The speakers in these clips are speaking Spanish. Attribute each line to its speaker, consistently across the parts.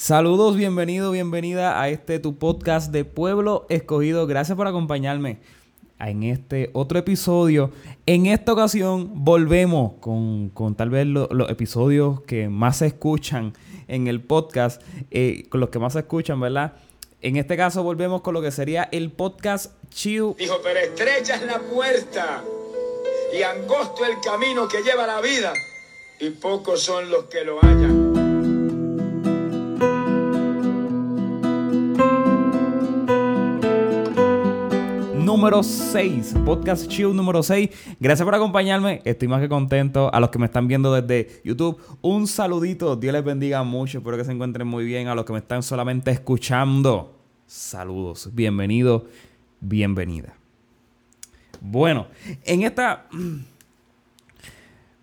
Speaker 1: Saludos, bienvenido, bienvenida a este tu podcast de Pueblo Escogido. Gracias por acompañarme en este otro episodio. En esta ocasión volvemos con, tal vez los episodios que más se escuchan en el podcast, eh, con los que más se escuchan, ¿verdad? En este caso volvemos con lo que sería el podcast Chiu.
Speaker 2: Dijo, pero estrecha es la puerta y angosto el camino que lleva la vida y pocos son los que lo hallan.
Speaker 1: Número 6, Podcast Chill número 6. Gracias por acompañarme, estoy más que contento. A los que me están viendo desde YouTube, un saludito, Dios les bendiga mucho, espero que se encuentren muy bien. A los que me están solamente escuchando, saludos, bienvenido, bienvenida. Bueno, en esta...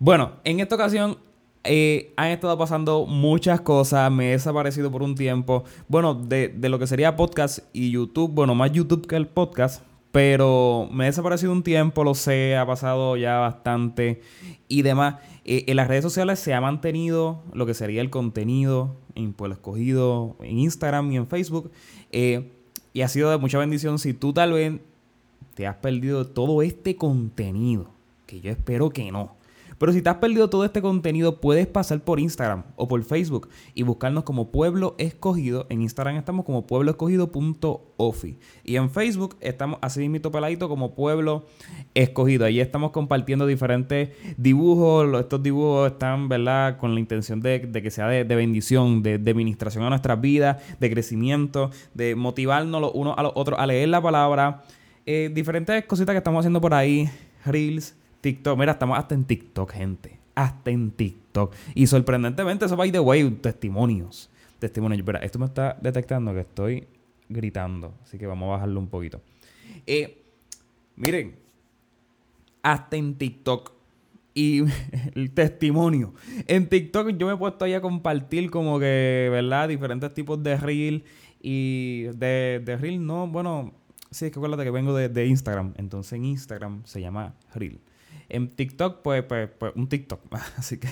Speaker 1: Bueno, en esta ocasión eh, han estado pasando muchas cosas. Me he desaparecido por un tiempo. Bueno, de, de, lo que sería podcast y YouTube. Bueno, más YouTube que el podcast. Pero me he desaparecido un tiempo, lo sé, ha pasado ya bastante y demás. Eh, en las redes sociales se ha mantenido lo que sería el contenido en Pueblo Escogido, en Instagram y en Facebook. Eh, y ha sido de mucha bendición si tú tal vez te has perdido todo este contenido, que yo espero que no. Pero si te has perdido todo este contenido, puedes pasar por Instagram o por Facebook y buscarnos como Pueblo Escogido. En Instagram estamos como puebloescogido.ofi. Y en Facebook estamos así mismo peladito como Pueblo Escogido. Ahí estamos compartiendo diferentes dibujos. Estos dibujos están, ¿verdad?, con la intención de, que sea de, bendición, de, administración a nuestras vidas, de crecimiento, de motivarnos los unos a los otros a leer la palabra. Eh, diferentes cositas que estamos haciendo por ahí. Reels, TikTok, mira, estamos hasta en TikTok, gente. Hasta en TikTok. Y sorprendentemente, eso by the way, testimonios. Testimonios. Espera, esto me está detectando que estoy gritando. Así que vamos a bajarlo un poquito. Eh, miren, hasta en TikTok. Y el testimonio. En TikTok yo me he puesto ahí a compartir como que, ¿verdad? Diferentes tipos de reel. Y de, reel, no, bueno, sí, es que acuérdate que vengo de Instagram. Entonces en Instagram se llama reel. En TikTok, pues, pues, pues un TikTok. Así que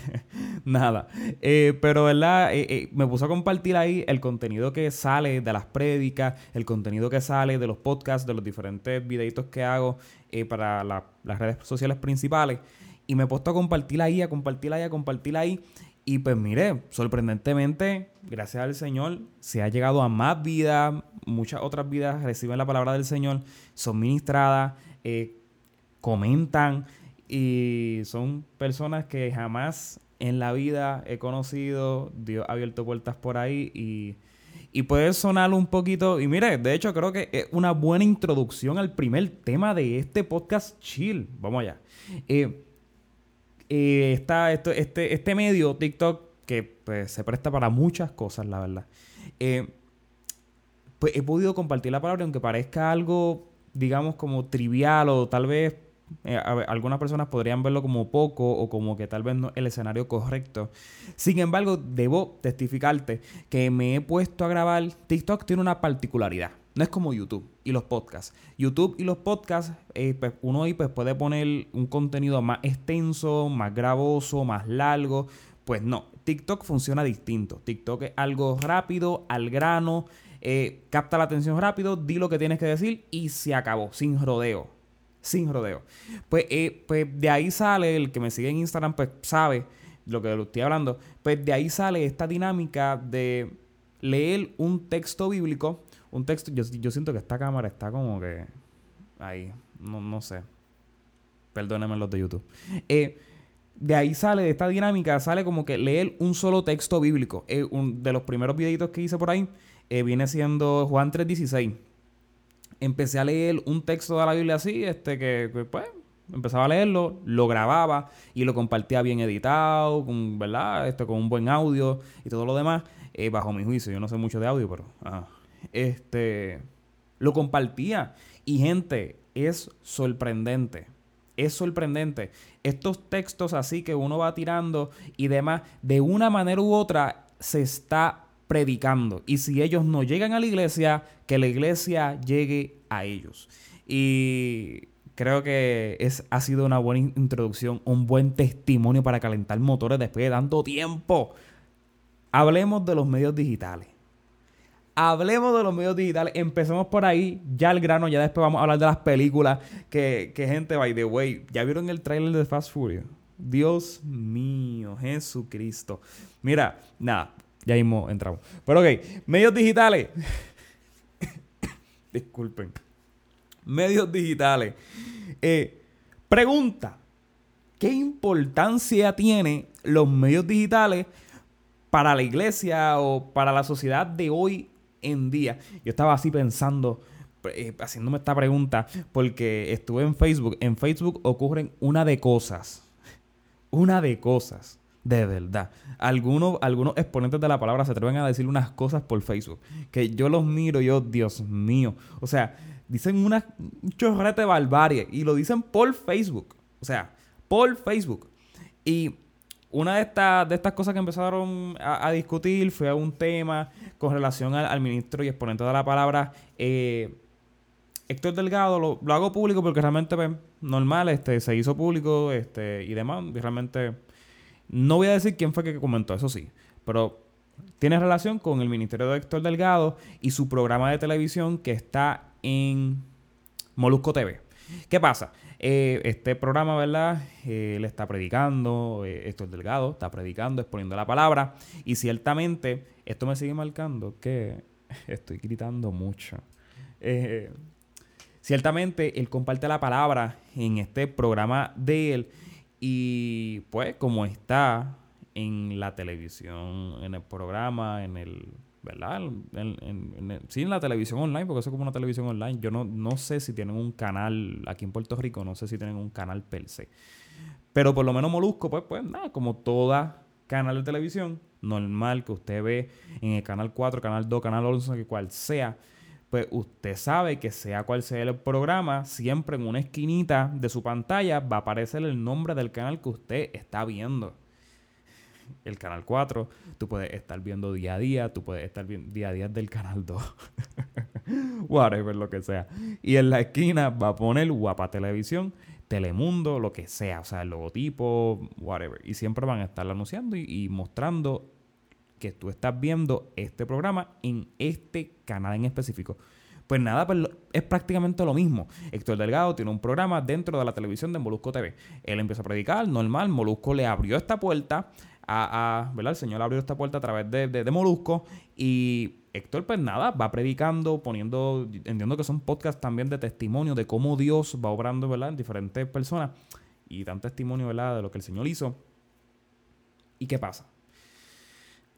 Speaker 1: nada. Eh, pero, ¿verdad? Eh, eh, me puso a compartir ahí el contenido que sale de las prédicas, el contenido que sale de los podcasts, de los diferentes videitos que hago para las redes sociales principales. Y me he puesto a compartir ahí, a compartir ahí, a compartir ahí. Y pues mire, sorprendentemente, gracias al Señor, se ha llegado a más vidas, muchas otras vidas reciben la palabra del Señor, son ministradas, comentan, y son personas que jamás en la vida he conocido. Dios ha abierto puertas por ahí y, y puede sonar un poquito. Y mire, de hecho, creo que es una buena introducción al primer tema de este podcast chill. Vamos allá. Eh, eh, esto, este, este medio, TikTok, que pues, se presta para muchas cosas, la verdad. Eh, pues he podido compartir la palabra, aunque parezca algo, digamos, como trivial o tal vez eh, algunas personas podrían verlo como poco o como que tal vez no el escenario correcto. Sin embargo, debo testificarte que me he puesto a grabar. TikTok tiene una particularidad. No es como YouTube y los podcasts. YouTube y los podcasts, eh, pues, uno ahí pues, puede poner un contenido más extenso, más gravoso, más largo. Pues no, TikTok funciona distinto. TikTok es algo rápido, al grano, eh, capta la atención rápido, di lo que tienes que decir y se acabó, sin rodeo sin rodeo. Pues, eh, pues de ahí sale, el que me sigue en Instagram, pues sabe lo que lo estoy hablando. Pues de ahí sale esta dinámica de leer un texto bíblico. Un texto, yo, siento que esta cámara está como que ahí, no, no sé. Perdónenme los de YouTube. Eh, de ahí sale, de esta dinámica, sale como que leer un solo texto bíblico. Eh, de los primeros videitos que hice por ahí viene siendo Juan 3.16 empecé a leer un texto de la Biblia así, este que, pues, empezaba a leerlo, lo grababa y lo compartía bien editado, con, ¿verdad? Este, con un buen audio y todo lo demás, eh, bajo mi juicio. Yo no sé mucho de audio, pero, este, lo compartía. Y gente, es sorprendente. Es sorprendente. Estos textos así que uno va tirando y demás, de una manera u otra, se está predicando. Y si ellos no llegan a la iglesia, que la iglesia llegue a ellos. Y creo que es, ha sido una buena introducción, un buen testimonio para calentar motores después de tanto tiempo. Hablemos de los medios digitales. Hablemos de los medios digitales. Empecemos por ahí. Ya el grano. Ya después vamos a hablar de las películas. Que, que gente, by the way. ¿Ya vieron el trailer de Fast Furious? Dios mío. Jesucristo. Mira, nada. Ya mismo entramos. Pero ok. Medios digitales. Disculpen. Medios digitales. Eh, pregunta. ¿Qué importancia tiene los medios digitales para la iglesia o para la sociedad de hoy en día? Yo estaba así pensando, eh, haciéndome esta pregunta, porque estuve en Facebook. En Facebook ocurren una de cosas. Una de cosas. De verdad. Algunos, algunos exponentes de la palabra se atreven a decir unas cosas por Facebook. Que yo los miro, yo, Dios mío. O sea, dicen una, un chorrete de barbarie. Y lo dicen por Facebook. O sea, por Facebook. Y una de estas, de estas cosas que empezaron a, discutir fue un tema con relación al, ministro y exponente de la palabra. Eh, Héctor Delgado lo, lo, hago público porque realmente pues, normal, este, se hizo público este, y demás. Y realmente no voy a decir quién fue que comentó, eso sí, pero tiene relación con el Ministerio de Héctor Delgado y su programa de televisión que está en Molusco TV. ¿Qué pasa? Eh, este programa, ¿verdad? Eh, le está predicando, eh, Héctor Delgado está predicando, exponiendo la palabra. Y ciertamente, esto me sigue marcando que estoy gritando mucho. ciertamente, él comparte la palabra en este programa de él. Y pues como está en la televisión, en el programa, en el... ¿Verdad? En, sí, en la televisión online, porque eso es como una televisión online. Yo no, no sé si tienen un canal aquí en Puerto Rico, no sé si tienen un canal per se. Pero por lo menos Molusco, pues, pues nada, como toda canal de televisión normal que usted ve en el canal 4, canal 2, canal 11, que cual sea, pues usted sabe que sea cual sea el programa, siempre en una esquinita de su pantalla va a aparecer el nombre del canal que usted está viendo. El canal 4, tú puedes estar viendo día a día, tú puedes estar viendo día a día del canal 2. Whatever, lo que sea. Y en la esquina va a poner Guapa Televisión, Telemundo, lo que sea, o sea, el logotipo, whatever. Y siempre van a estar anunciando y, y mostrando que tú estás viendo este programa en este canal en específico. Pues nada, pues es prácticamente lo mismo. Héctor Delgado tiene un programa dentro de la televisión de Molusco TV. Él empieza a predicar, normal, Molusco le abrió esta puerta a, ¿verdad? El Señor abrió esta puerta a través de, de, Molusco y Héctor pues nada, va predicando, poniendo, entiendo que son podcasts también de testimonio de cómo Dios va obrando, ¿verdad? En diferentes personas y dan testimonio, ¿verdad? De lo que el Señor hizo. ¿Y qué pasa?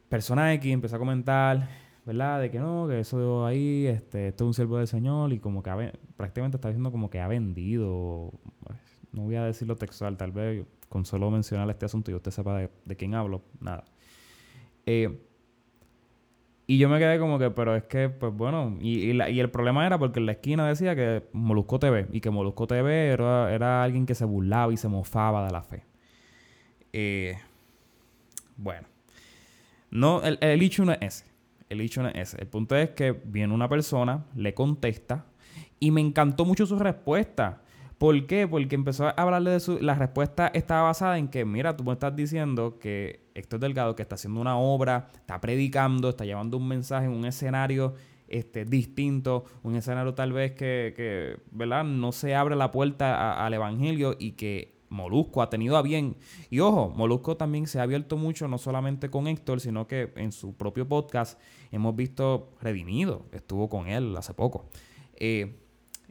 Speaker 1: Persona X empezó a comentar, ¿verdad? De que no, que eso ahí, este, esto es un siervo del Señor y como que prácticamente está diciendo como que ha vendido, pues, no voy a decirlo textual, tal vez con solo mencionar este asunto y usted sepa de, quién hablo, nada. Eh, y yo me quedé como que, pero es que, pues bueno, y, el problema era porque en la esquina decía que Molusco TV, y que Molusco TV era, era alguien que se burlaba y se mofaba de la fe. Eh, bueno, no, el, el hecho no es ese. El hecho no es ese. El punto es que viene una persona, le contesta y me encantó mucho su respuesta. ¿Por qué? Porque empezó a hablarle de su... La respuesta estaba basada en que, mira, tú me estás diciendo que Héctor Delgado, que está haciendo una obra, está predicando, está llevando un mensaje en un escenario este, distinto, un escenario tal vez que, que ¿verdad? No se abre la puerta al Evangelio y que Molusco ha tenido a bien. Y ojo, Molusco también se ha abierto mucho, no solamente con Héctor, sino que en su propio podcast hemos visto Redimido, estuvo con él hace poco. Eh,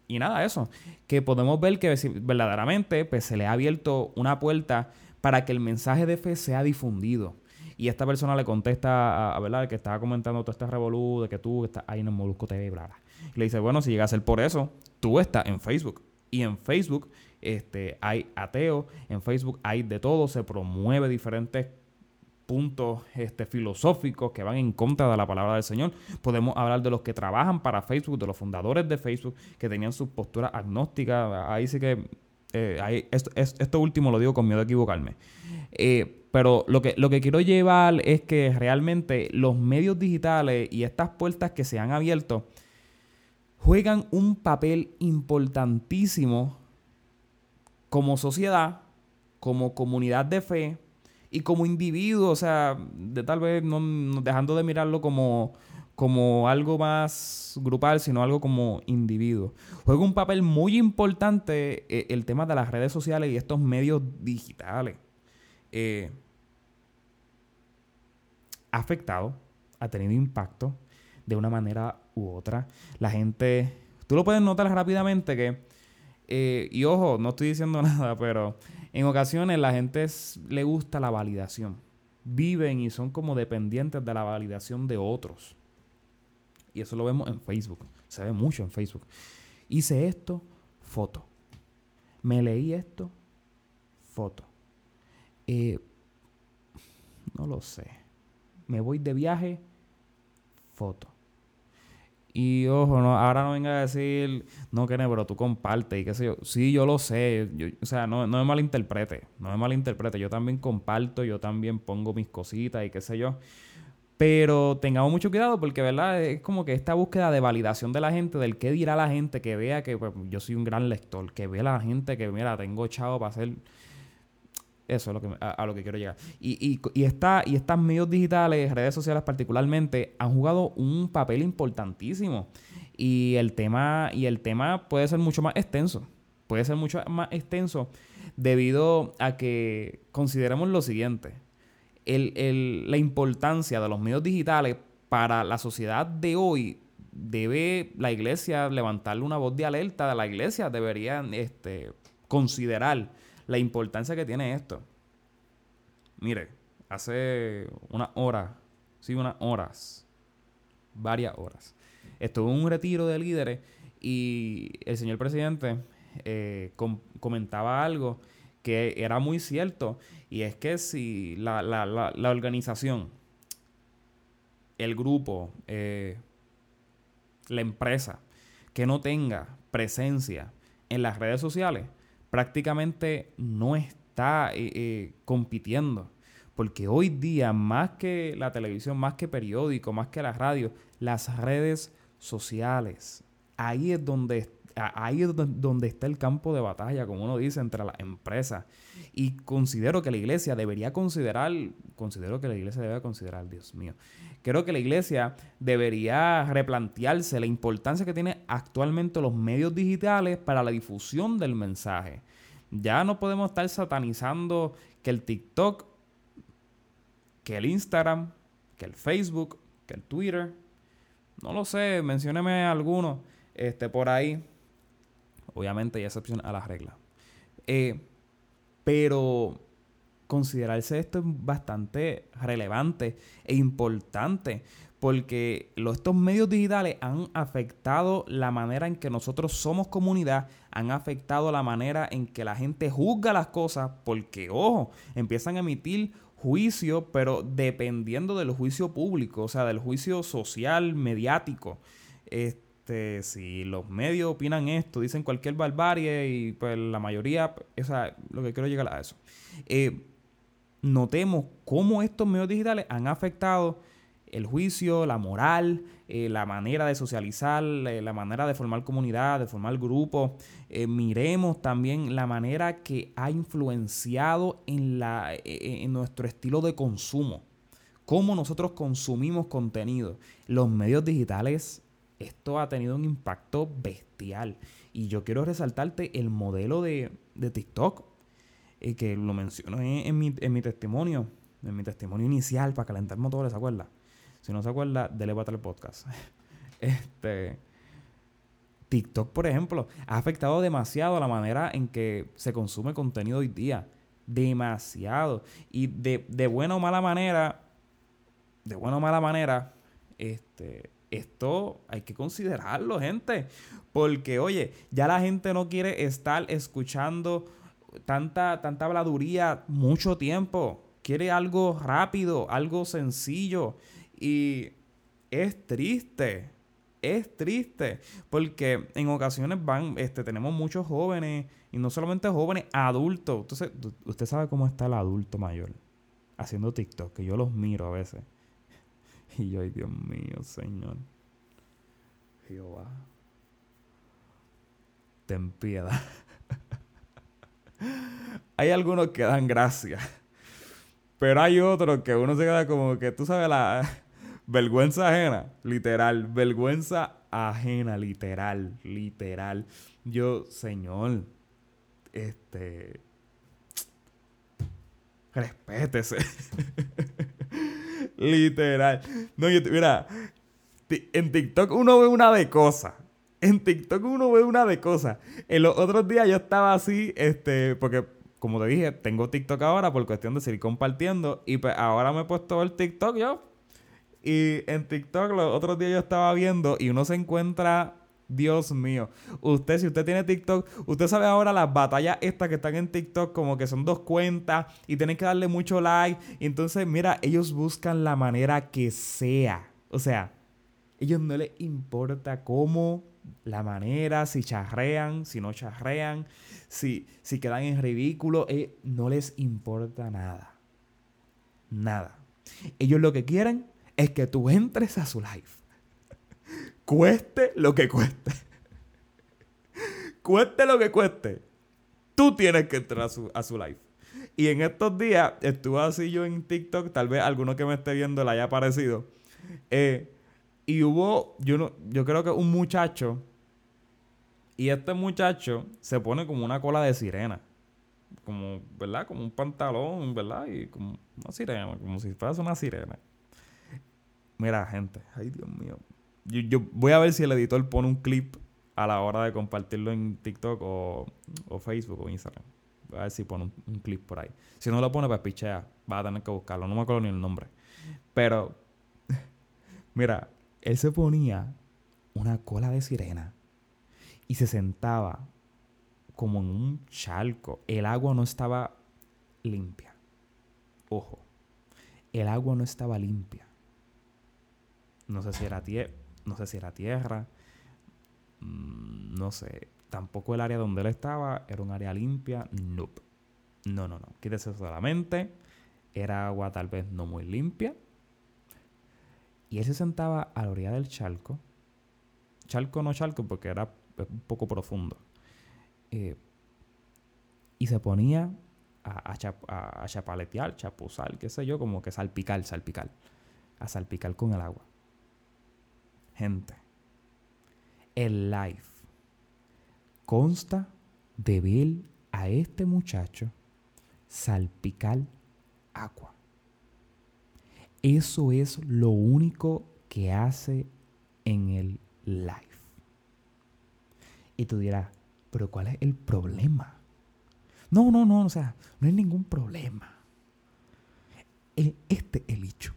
Speaker 1: y nada, eso, que podemos ver que verdaderamente pues, se le ha abierto una puerta para que el mensaje de fe sea difundido. Y esta persona le contesta a, a que estaba comentando todo este revolú, de que tú estás ahí en Molusco TV, bla, bla. Y le dice, bueno, si llega a ser por eso, tú estás en Facebook. Y en Facebook este, hay ateos, en Facebook hay de todo, se promueve diferentes puntos este, filosóficos que van en contra de la palabra del Señor. Podemos hablar de los que trabajan para Facebook, de los fundadores de Facebook, que tenían sus posturas agnósticas. Ahí sí que... Eh, esto, último lo digo con miedo a equivocarme. Eh, pero lo que, lo que quiero llevar es que realmente los medios digitales y estas puertas que se han abierto juegan un papel importantísimo como sociedad, como comunidad de fe y como individuo, o sea, de tal vez no, dejando de mirarlo como, como algo más grupal, sino algo como individuo. Juega un papel muy importante eh, el tema de las redes sociales y estos medios digitales. Eh, ha afectado, ha tenido impacto de una manera u otra. La gente, tú lo puedes notar rápidamente que, eh, y ojo, no estoy diciendo nada, pero en ocasiones la gente le gusta la validación. Viven y son como dependientes de la validación de otros. Y eso lo vemos en Facebook. Se ve mucho en Facebook. Hice esto, foto. Me leí esto, foto. Eh, no lo sé. Me voy de viaje, foto. Y ojo, no, ahora no venga a decir, no, que pero tú compartes y qué sé yo. Sí, yo lo sé. o sea, no, no me malinterprete. No me malinterprete. Yo también comparto, yo también pongo mis cositas y qué sé yo. Pero tengamos mucho cuidado porque, ¿verdad? Es como que esta búsqueda de validación de la gente, del qué dirá la gente, que vea que pues, yo soy un gran lector, que vea la gente que, mira, tengo chavo para hacer... Eso es lo que, a, lo que quiero llegar. Y, y, y, y estas medios digitales, redes sociales particularmente, han jugado un papel importantísimo. Y el tema, y el tema puede ser mucho más extenso. Puede ser mucho más extenso debido a que consideremos lo siguiente la importancia de los medios digitales para la sociedad de hoy debe la iglesia levantarle una voz de alerta. La iglesia debería este, considerar la importancia que tiene esto. Mire, hace una hora, sí, unas horas, varias horas, estuve en un retiro de líderes y el señor presidente eh, comentaba algo que era muy cierto. Y es que si la, organización, el grupo, eh, la empresa que no tenga presencia en las redes sociales, prácticamente no está eh, eh, compitiendo. Porque hoy día, más que la televisión, más que periódico, más que la radio, las redes sociales, ahí es donde ahí es donde está el campo de batalla, como uno dice, entre las empresas. Y considero que la iglesia debería considerar, considero que la iglesia debe considerar, Dios mío, creo que la iglesia debería replantearse la importancia que tiene actualmente los medios digitales para la difusión del mensaje. Ya no podemos estar satanizando que el TikTok, que el Instagram, que el Facebook, que el Twitter, no lo sé, mencióneme alguno este, por ahí Obviamente hay excepción a las reglas. Eh, pero considerarse esto es bastante relevante e importante porque estos medios digitales han afectado la manera en que nosotros somos comunidad, han afectado la manera en que la gente juzga las cosas, porque, ojo, empiezan a emitir juicio, pero dependiendo del juicio público, o sea, del juicio social, mediático. Este, este, si los medios opinan esto, dicen cualquier barbarie y pues la mayoría, esa, lo que quiero llegar a eso. Eh, notemos cómo estos medios digitales han afectado el juicio, la moral, eh, la manera de socializar, eh, la manera de formar comunidad, de formar grupos. miremos también la manera que ha influenciado en, la, en nuestro estilo de consumo. Cómo nosotros consumimos contenido. Los medios digitales esto ha tenido un impacto bestial. Y yo quiero resaltarte el modelo de, TikTok, eh, que lo menciono en, mi, testimonio, en mi testimonio inicial, para calentar motores, ¿se acuerda? Si no se acuerda, dele para el podcast. este. TikTok, por ejemplo, ha afectado demasiado la manera en que se consume contenido hoy día. Demasiado. Y de, de buena o mala manera, de buena o mala manera, este, esto hay que considerarlo, gente. Porque, oye, ya la gente no quiere estar escuchando tanta, tanta habladuría mucho tiempo. Quiere algo rápido, algo sencillo. Y es triste. Es triste. Porque en ocasiones van, este, tenemos muchos jóvenes. Y no solamente jóvenes, adultos. Entonces, usted sabe cómo está el adulto mayor. Haciendo TikTok. Que yo los miro a veces. Y yo, ay Dios mío, Señor. Jehová, ten piedad. hay algunos que dan gracia. Pero hay otros que uno se queda como que, tú sabes, la, Vergüenza ajena, literal. Vergüenza ajena, literal, literal. Yo, señor, este... Respétese. Literal. No, yo, mira, en TikTok uno ve una de cosas. En TikTok uno ve una de cosas. En los otros días yo estaba así, este, porque como te dije, tengo TikTok ahora por cuestión de seguir compartiendo. Y pues ahora me he puesto el TikTok yo. Y en TikTok los otros días yo estaba viendo y uno se encuentra Dios mío. Usted, si usted tiene TikTok, usted sabe ahora las batallas estas que están en TikTok, como que son dos cuentas y tienen que darle mucho like. Entonces, mira, ellos buscan la manera que sea. O sea, ellos no les importa cómo, la manera, si charrean, si no charrean, si, si quedan en ridículo, eh, no les importa nada. Nada. Ellos lo que quieren es que tú entres a su live. Cueste lo que cueste. cueste lo que cueste. Tú tienes que entrar a su, a su live. Y en estos días estuve así yo en TikTok, tal vez alguno que me esté viendo le haya aparecido. Eh, y hubo, yo, no, yo creo que un muchacho, y este muchacho se pone como una cola de sirena. Como, ¿verdad? Como un pantalón, ¿verdad? Y como una sirena, como si fuese una sirena. Mira, gente, ay Dios mío. Yo, voy a ver si el editor pone un clip a la hora de compartirlo en TikTok o, Facebook o Instagram. A ver si pone un, clip por ahí. Si no lo pone, pues pichea. Va a tener que buscarlo. No me acuerdo ni el nombre. Pero, mira, él se ponía una cola de sirena y se sentaba como en un charco. El agua no estaba limpia. Ojo, el agua no estaba limpia. No sé si era, no sé si era tierra. Mm, no sé. Tampoco el área donde él estaba era un área limpia. Nope. No, no, no. Quítese solamente. Era agua tal vez no muy limpia. Y él se sentaba a la orilla del charco. Charco no charco porque era un poco profundo. Eh, y se ponía a, a, a, chapaletear, chapuzar, qué sé yo, como que salpicar, salpicar. A salpicar con el agua. Gente, el live consta de ver a este muchacho salpicar agua. Eso es lo único que hace en el live. Y tú dirás, pero ¿cuál es el problema? No, no, no, o sea, no hay ningún problema. este es el hecho.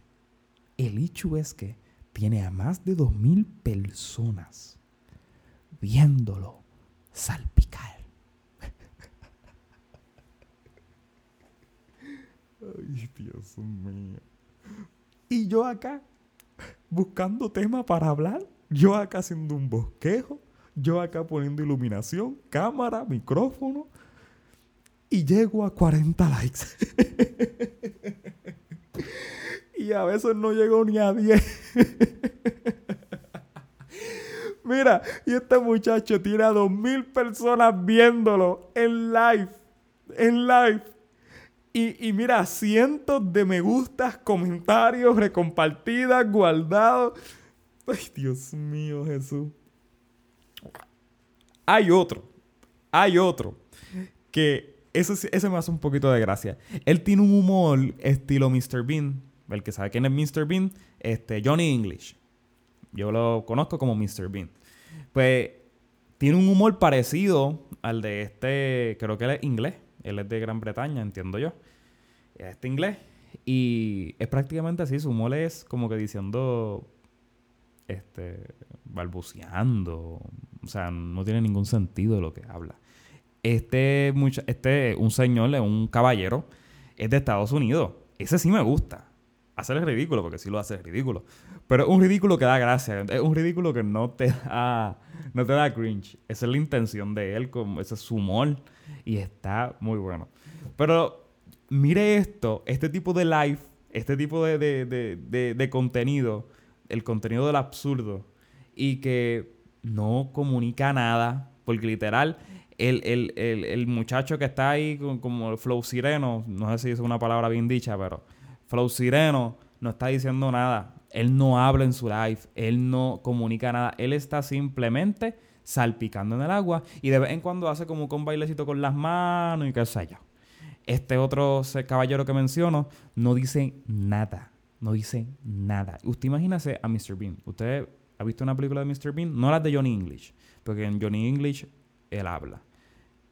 Speaker 1: El hecho es que tiene a más de dos mil personas viéndolo salpicar. Ay, Dios mío. Y yo acá, buscando tema para hablar, yo acá haciendo un bosquejo, yo acá poniendo iluminación, cámara, micrófono, y llego a 40 likes. y a veces no llego ni a 10. Mira, y este muchacho tiene a 2000 personas viéndolo en live. En live. Y, mira, cientos de me gustas, comentarios, recompartidas, guardados. Ay, Dios mío, Jesús. Hay otro. Hay otro. Que ese, ese me hace un poquito de gracia. Él tiene un humor estilo Mr. Bean. El que sabe quién es Mr. Bean, este, Johnny English. Yo lo conozco como Mr. Bean. Pues tiene un humor parecido al de este, creo que él es inglés. Él es de Gran Bretaña, entiendo yo. Este inglés. Y es prácticamente así. Su humor es como que diciendo. Este. balbuceando. O sea, no tiene ningún sentido lo que habla. Este, mucha, este, un señor, un caballero, es de Estados Unidos. Ese sí me gusta. Hacer el ridículo, porque sí lo hace ridículo. Pero un ridículo que da gracia. Es un ridículo que no te da, no te da cringe. Esa es la intención de él, como ese es su humor. Y está muy bueno. Pero mire esto, este tipo de live, este tipo de, de, contenido, el contenido del absurdo, y que no comunica nada, porque literal, el, muchacho que está ahí como flow sireno, no sé si es una palabra bien dicha, pero flow sireno no está diciendo nada. Él no habla en su live, él no comunica nada, él está simplemente salpicando en el agua y de vez en cuando hace como con bailecito con las manos y qué sé. Este otro caballero que menciono no dice nada, no dice nada. Usted imagínese a Mr. Bean. Usted ha visto una película de Mr. Bean, no las de Johnny English, porque en Johnny English él habla.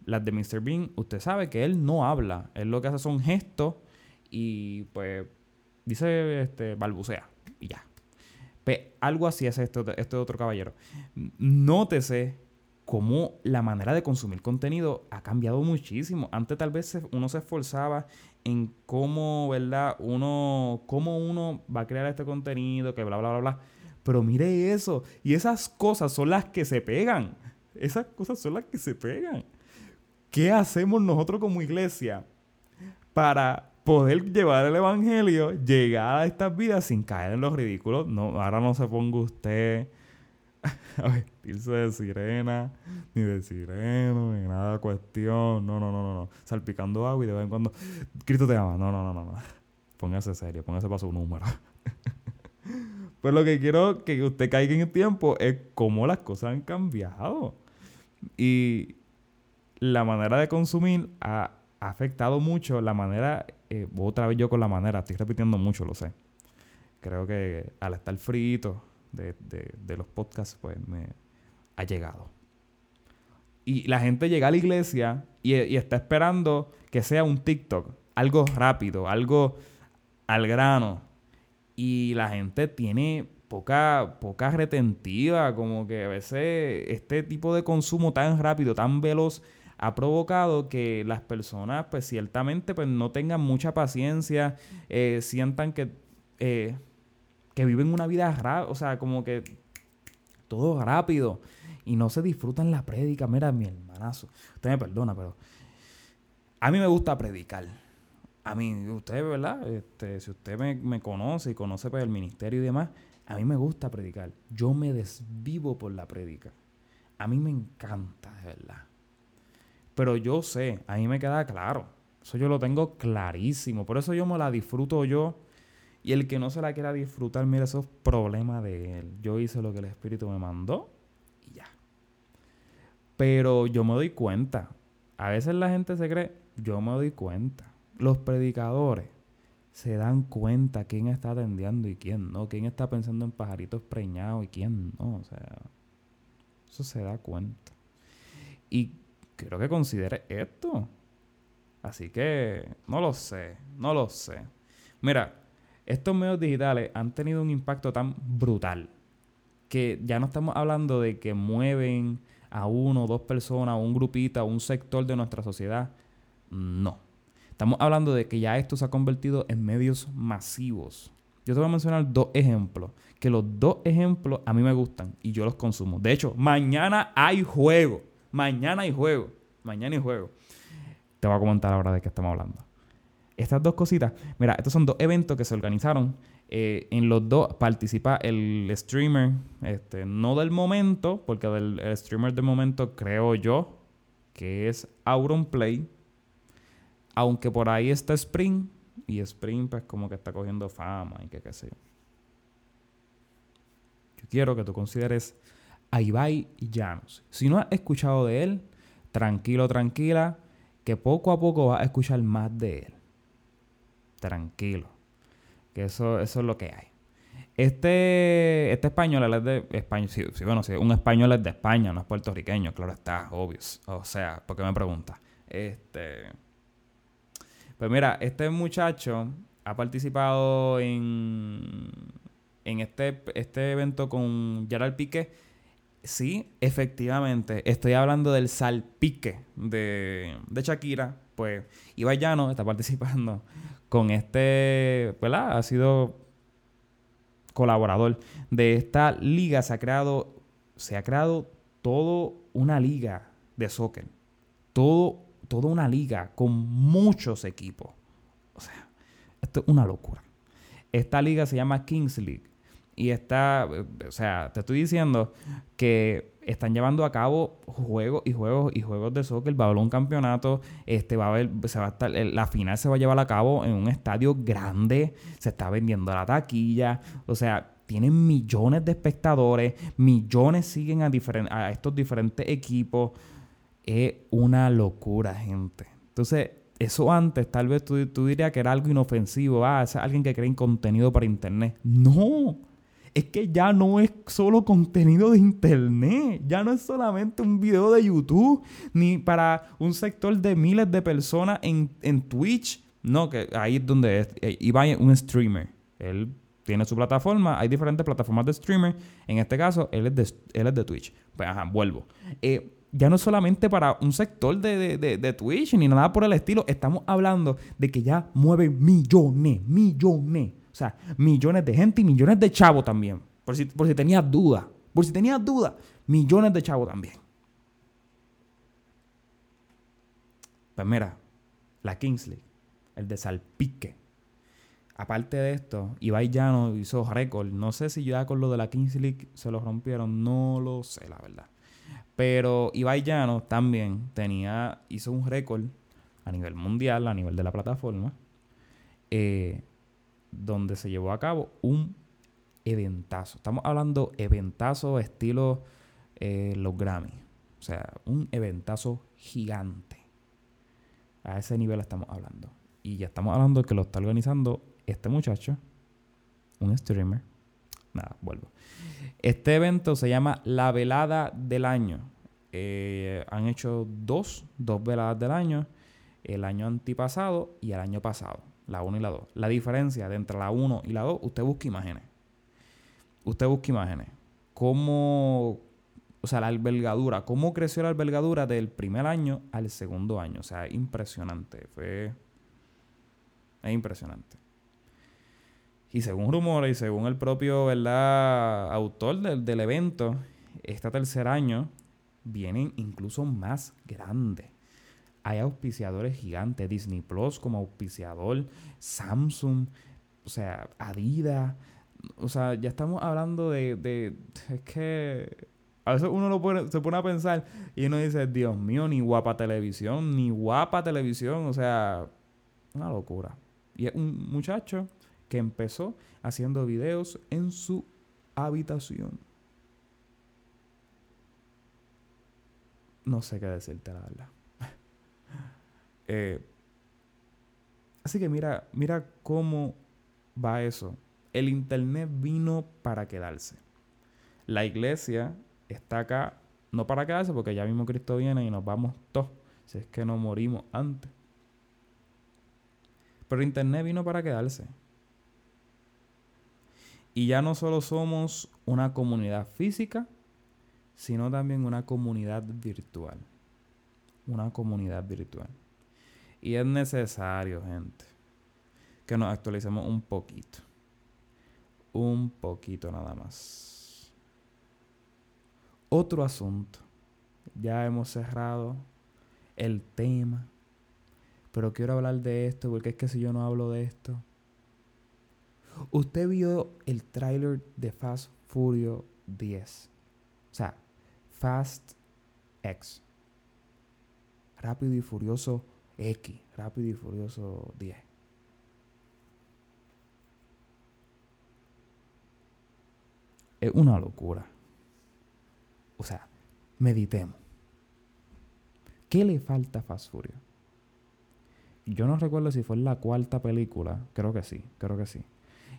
Speaker 1: Las de Mr. Bean, usted sabe que él no habla, él lo que hace son gestos y pues dice, este, balbucea y ya. Algo así hace este, este otro caballero. Nótese cómo la manera de consumir contenido ha cambiado muchísimo. Antes tal vez uno se esforzaba en cómo, ¿verdad? Uno, cómo uno va a crear este contenido, que bla, bla, bla, bla. Pero mire eso. Y esas cosas son las que se pegan. Esas cosas son las que se pegan. ¿Qué hacemos nosotros como iglesia para poder llevar el evangelio, llegar a estas vidas sin caer en los ridículos? No, ahora no se ponga usted a vestirse de sirena, ni de sireno, ni nada cuestión. No, no, no, no, no. Salpicando agua y de vez en cuando, Cristo te ama. No, no, no, no. no. Póngase serio, póngase para su número. pues lo que quiero que usted caiga en el tiempo es cómo las cosas han cambiado. Y la manera de consumir ha, afectado mucho la manera, eh, otra vez yo con la manera, estoy repitiendo mucho, lo sé. Creo que al estar frito de, de, los podcasts, pues me ha llegado. Y la gente llega a la iglesia y, y, está esperando que sea un TikTok, algo rápido, algo al grano. Y la gente tiene poca, poca retentiva, como que a veces este tipo de consumo tan rápido, tan veloz, ha provocado que las personas, pues ciertamente, pues no tengan mucha paciencia, eh, sientan que, eh, que viven una vida rápida, o sea, como que todo rápido y no se disfrutan la prédica. Mira, mi hermanazo, usted me perdona, pero a mí me gusta predicar. A mí, usted, ¿verdad? Este, si usted me, me conoce y conoce pues, el ministerio y demás, a mí me gusta predicar. Yo me desvivo por la prédica. A mí me encanta, de verdad. Pero yo sé, a mí me queda claro. Eso yo lo tengo clarísimo. Por eso yo me la disfruto yo. Y el que no se la quiera disfrutar, mira, eso es problema de él. Yo hice lo que el Espíritu me mandó y ya. Pero yo me doy cuenta. A veces la gente se cree, yo me doy cuenta. Los predicadores se dan cuenta quién está atendiendo y quién no. Quién está pensando en pajaritos preñados y quién no. O sea, eso se da cuenta. Y quiero que considere esto. Así que no lo sé, no lo sé. Mira, estos medios digitales han tenido un impacto tan brutal que ya no estamos hablando de que mueven a uno, dos personas, un grupito, un sector de nuestra sociedad. No. Estamos hablando de que ya esto se ha convertido en medios masivos. Yo te voy a mencionar dos ejemplos, que los dos ejemplos a mí me gustan y yo los consumo. De hecho, mañana hay juego. Mañana hay juego. Mañana hay juego. Te voy a comentar ahora de qué estamos hablando. Estas dos cositas. Mira, estos son dos eventos que se organizaron. Eh, en los dos participa el streamer, este, no del momento, porque del, el streamer del momento creo yo que es Auron Play. Aunque por ahí está Spring. Y Spring, pues, como que está cogiendo fama y que qué sé yo. Yo quiero que tú consideres a Ibai Llanos. Si no has escuchado de él, tranquilo, tranquila, que poco a poco vas a escuchar más de él. Tranquilo. Que eso, eso es lo que hay. Este, este español es de España. Sí, bueno, sí, un español es de España, no es puertorriqueño, claro está, obvio. O sea, ¿por qué me pregunta? Este. Pues mira, este muchacho ha participado en, en este, este evento con Gerard Piqué sí, efectivamente, estoy hablando del salpique de, de Shakira. Pues Ibai Llano está participando con este, ¿verdad? Ha sido colaborador de esta liga. Se ha creado, se ha creado todo una liga de soccer. Todo, toda una liga con muchos equipos. O sea, esto es una locura. Esta liga se llama Kings League. Y está, o sea, te estoy diciendo que están llevando a cabo juegos y juegos y juegos de soccer, va a haber un campeonato, este va a haber, se va a estar, la final se va a llevar a cabo en un estadio grande, se está vendiendo la taquilla, o sea, tienen millones de espectadores, millones siguen a, a estos diferentes equipos, es una locura, gente. Entonces, eso antes tal vez tú, tú dirías que era algo inofensivo, ah, es alguien que crea contenido para internet. No, es que ya no es solo contenido de internet, ya no es solamente un video de YouTube, ni para un sector de miles de personas en, Twitch. No, que ahí es donde es. Eh, Ibai un streamer. Él tiene su plataforma, hay diferentes plataformas de streamer. En este caso, él es de, él es de Twitch. Pues ajá, vuelvo. Eh, ya no es solamente para un sector de, de, Twitch ni nada por el estilo. Estamos hablando de que ya mueve millones, millones. Sea, millones de gente y millones de chavos también. Por si, por si tenías dudas. Por si tenías dudas, millones de chavos también. Pues mira, la Kingsley, el de Salpique. Aparte de esto, Ibai Llano hizo récord. No sé si ya con lo de la Kingsley se lo rompieron. No lo sé, la verdad. Pero Ibai Llano también tenía, hizo un récord a nivel mundial, a nivel de la plataforma, eh, donde se llevó a cabo un eventazo. Estamos hablando eventazo estilo eh, los Grammy. O sea, un eventazo gigante. A ese nivel estamos hablando. Y ya estamos hablando de que lo está organizando este muchacho, un streamer. Nada, vuelvo. Este evento se llama La Velada del Año. Eh, han hecho dos, dos veladas del año. El año antipasado y el año pasado. La 1 y la 2. La diferencia de entre la 1 y la 2, usted busca imágenes. Usted busca imágenes. Cómo, o sea, la albergadura, cómo creció la albergadura del primer año al segundo año. O sea, impresionante. Fue... Es impresionante. Y según rumores y según el propio ¿verdad? autor del, del evento, este tercer año vienen incluso más grandes. Hay auspiciadores gigantes, Disney Plus como auspiciador, Samsung, o sea, Adidas. O sea, ya estamos hablando de, de es que a veces uno se pone a pensar y uno dice, Dios mío, ni guapa televisión, ni guapa televisión, o sea, una locura. Y es un muchacho que empezó haciendo videos en su habitación. No sé qué decirte, la verdad. Eh, así que mira, mira cómo va eso. El Internet vino para quedarse. La iglesia está acá, no para quedarse, porque ya mismo Cristo viene y nos vamos todos, si es que no morimos antes. Pero Internet vino para quedarse. Y ya no solo somos una comunidad física, sino también una comunidad virtual. Una comunidad virtual. Y es necesario, gente, que nos actualicemos un poquito. Un poquito nada más. Otro asunto. Ya hemos cerrado el tema. Pero quiero hablar de esto porque es que si yo no hablo de esto, Usted vio el tráiler de Fast Furious 10. O sea, Fast X. Rápido y Furioso X. Rápido y Furioso 10. Es una locura. O sea, meditemos. ¿Qué le falta a Fast Furious? Yo no recuerdo si fue en la cuarta película. Creo que sí, creo que sí.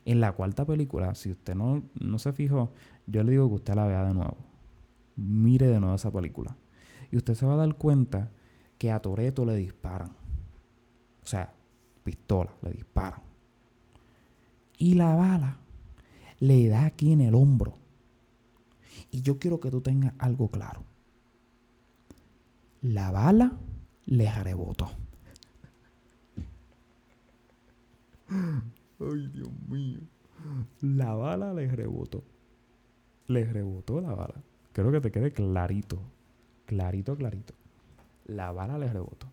Speaker 1: En la cuarta película, si usted no, no se fijó, yo le digo que usted la vea de nuevo. Mire de nuevo esa película. Y usted se va a dar cuenta que a Toreto le disparan. O sea, pistola, le disparan. Y la bala le da aquí en el hombro. Y yo quiero que tú tengas algo claro. La bala le rebotó. Ay, Dios mío. La bala le rebotó. Le rebotó la bala. Creo que te quede clarito. Clarito, clarito. La bala le rebotó.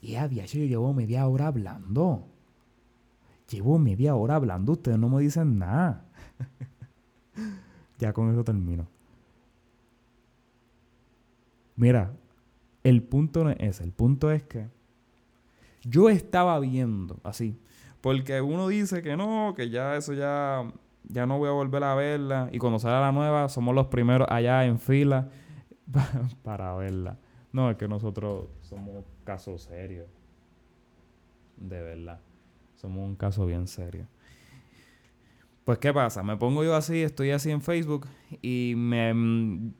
Speaker 1: Y a día yo llevo media hora hablando. Llevo media hora hablando. Ustedes no me dicen nada. Ya con eso termino. Mira, el punto no es ese. El punto es que yo estaba viendo así. Porque uno dice que no, que ya eso ya, ya no voy a volver a verla. Y cuando sale la nueva, somos los primeros allá en fila para verla. No, es que nosotros somos caso serio. De verdad. Somos un caso bien serio. Pues, ¿qué pasa? Me pongo yo así, estoy así en Facebook y me mm,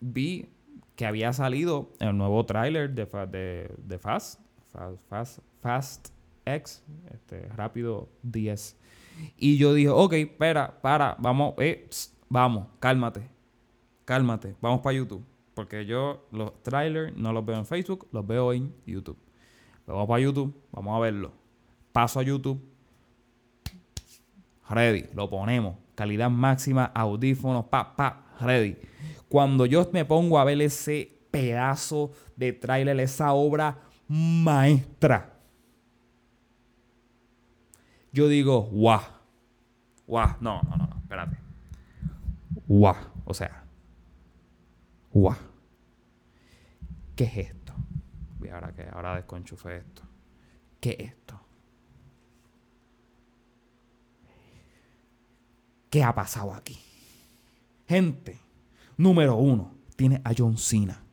Speaker 1: vi que había salido el nuevo tráiler de, de, de Fast, Fast, Fast, X, este, Rápido 10. Y yo dije, ok, espera, para, vamos, eh, vamos, cálmate, cálmate, vamos para YouTube. Porque yo los trailers no los veo en Facebook, los veo en YouTube. Vamos para YouTube, vamos a verlo. Paso a YouTube. Ready, lo ponemos. Calidad máxima, audífonos, pa, pa, ready. Cuando yo me pongo a ver ese pedazo de tráiler, esa obra maestra, yo digo, guau, guau, no, no, no, espérate. Guau, o sea, guau. ¿Qué es esto? Y ahora que ahora desconchufe esto. ¿Qué es esto? ¿Qué ha pasado aquí? Gente, Número uno, tiene a John Cena.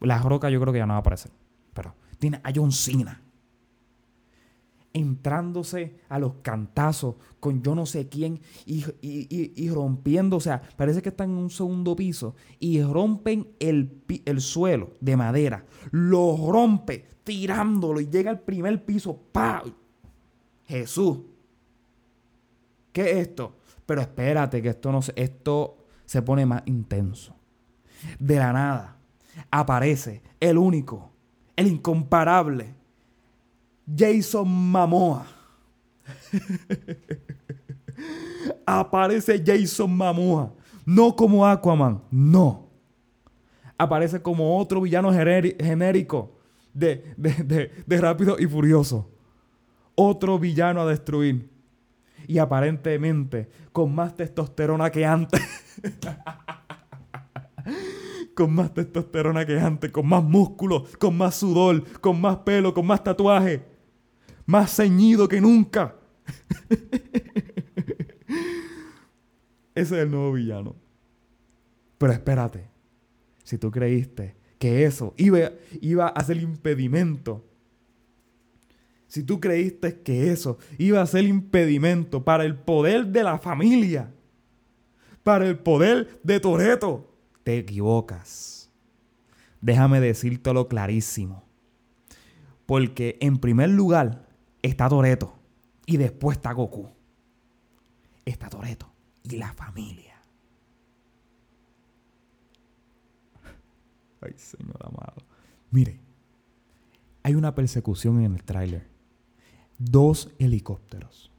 Speaker 1: La roca yo creo que ya no va a aparecer. Pero tiene a John. Entrándose a los cantazos con yo no sé quién y, rompiendo. O sea, parece que están en un segundo piso y rompen el, el suelo de madera. Lo rompe tirándolo y llega al primer piso. ¡Pah! Jesús. ¿Qué es esto? Pero espérate, que esto no Esto se pone más intenso. De la nada aparece el único, el incomparable, Jason Mamoa. aparece Jason Mamoa. No como Aquaman, no. Aparece como otro villano genérico de, de, de Rápido y Furioso. Otro villano a destruir. Y aparentemente con más testosterona que antes. con más testosterona que antes, con más músculo, con más sudor, con más pelo, con más tatuaje, más ceñido que nunca. Ese es el nuevo villano. Pero espérate, si tú creíste que eso iba, iba a ser impedimento, si tú creíste que eso iba a ser impedimento para el poder de la familia, para el poder de Toreto. Te equivocas. Déjame decírtelo clarísimo. Porque en primer lugar está Toreto y después está Goku. Está Toreto y la familia. Ay, señor amado. Mire, hay una persecución en el tráiler. Dos helicópteros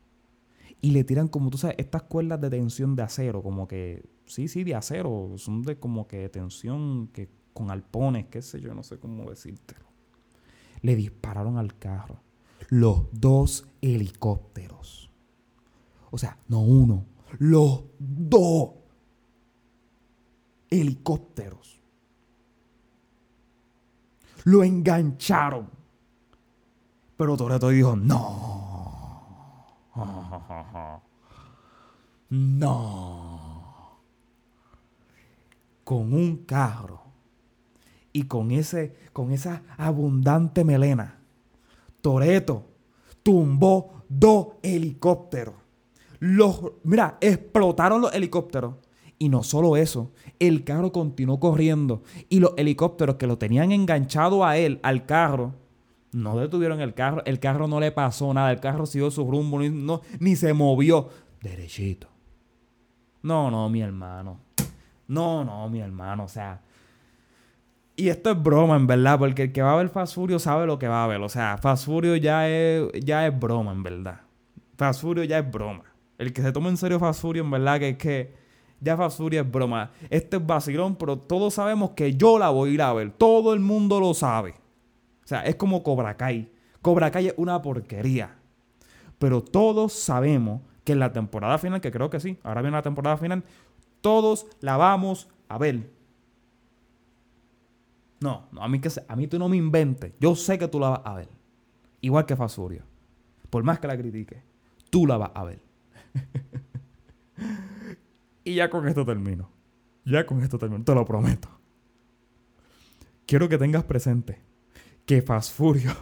Speaker 1: y le tiran como tú sabes, estas cuerdas de tensión de acero, como que, sí, sí, de acero, son de como que tensión que con alpones, qué sé yo, no sé cómo decírtelo. Le dispararon al carro. Los dos helicópteros. O sea, no uno, los dos helicópteros. Lo engancharon. Pero Toreto dijo, no. No. Con un carro y con, ese, con esa abundante melena, Toreto tumbó dos helicópteros. Los, mira, explotaron los helicópteros. Y no solo eso, el carro continuó corriendo y los helicópteros que lo tenían enganchado a él, al carro, no detuvieron el carro, el carro no le pasó nada, el carro siguió su rumbo, ni, no, ni se movió. Derechito. No, no, mi hermano. No, no, mi hermano. O sea. Y esto es broma, en verdad, porque el que va a ver Fast Furious sabe lo que va a ver. O sea, Fast Furious ya es, ya es broma, en verdad. Fast Furious ya es broma. El que se toma en serio Fast Furious, en verdad, que es que ya Fast Furious es broma. Este es vacilón, pero todos sabemos que yo la voy a ir a ver. Todo el mundo lo sabe. O sea, es como Cobra Kai. Cobra Kai es una porquería. Pero todos sabemos que en la temporada final, que creo que sí, ahora viene la temporada final, todos la vamos a ver. No, no a, mí que, a mí tú no me inventes. Yo sé que tú la vas a ver. Igual que Fasurio. Por más que la critique, tú la vas a ver. y ya con esto termino. Ya con esto termino, te lo prometo. Quiero que tengas presente que Fast Furious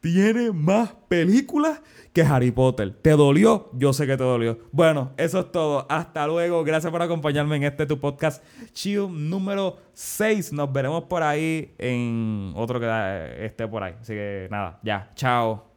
Speaker 1: tiene más películas que Harry Potter. ¿Te dolió? Yo sé que te dolió. Bueno, eso es todo. Hasta luego. Gracias por acompañarme en este tu podcast Chill número 6. Nos veremos por ahí en otro que esté por ahí. Así que nada, ya. Chao.